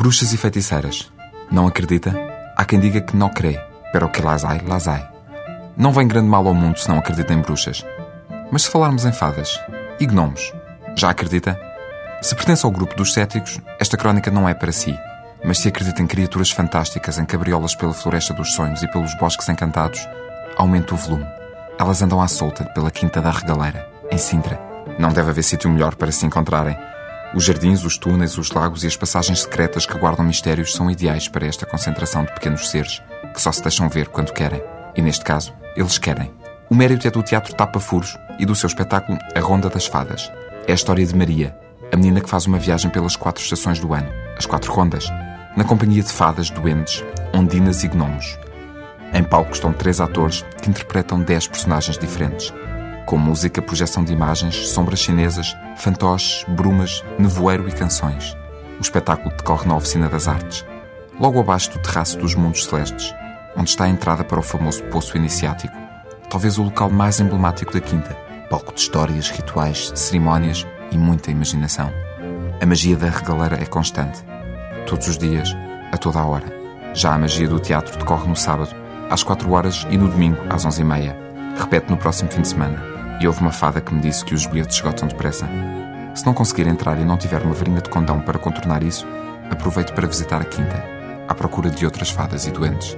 Bruxas e feiticeiras. Não acredita? Há quem diga que não crê, pero que las hay, las hay. Não vem grande mal ao mundo se não acredita em bruxas. Mas se falarmos em fadas e gnomos, já acredita? Se pertence ao grupo dos céticos, esta crónica não é para si. Mas se acredita em criaturas fantásticas, em cabriolas pela floresta dos sonhos e pelos bosques encantados, aumente o volume. Elas andam à solta pela Quinta da Regaleira, em Sintra. Não deve haver sítio melhor para se encontrarem. Os jardins, os túneis, os lagos e as passagens secretas que guardam mistérios são ideais para esta concentração de pequenos seres que só se deixam ver quando querem. E neste caso, eles querem. O mérito é do teatro Tapa Furos e do seu espetáculo A Ronda das Fadas. É a história de Maria, a menina que faz uma viagem pelas quatro estações do ano, as quatro rondas, na companhia de fadas, doentes, ondinas e gnomos. Em palco estão três atores que interpretam dez personagens diferentes com música, projeção de imagens, sombras chinesas, fantoches, brumas, nevoeiro e canções. O espetáculo decorre na Oficina das Artes, logo abaixo do terraço dos Mundos Celestes, onde está a entrada para o famoso Poço Iniciático, talvez o local mais emblemático da Quinta, palco de histórias, rituais, cerimónias e muita imaginação. A magia da regaleira é constante, todos os dias, a toda a hora. Já a magia do teatro decorre no sábado, às 4 horas e no domingo, às 11h30. Repete no próximo fim de semana e houve uma fada que me disse que os bilhetes esgotam depressa. Se não conseguir entrar e não tiver uma varinha de condão para contornar isso, aproveite para visitar a quinta, à procura de outras fadas e doentes.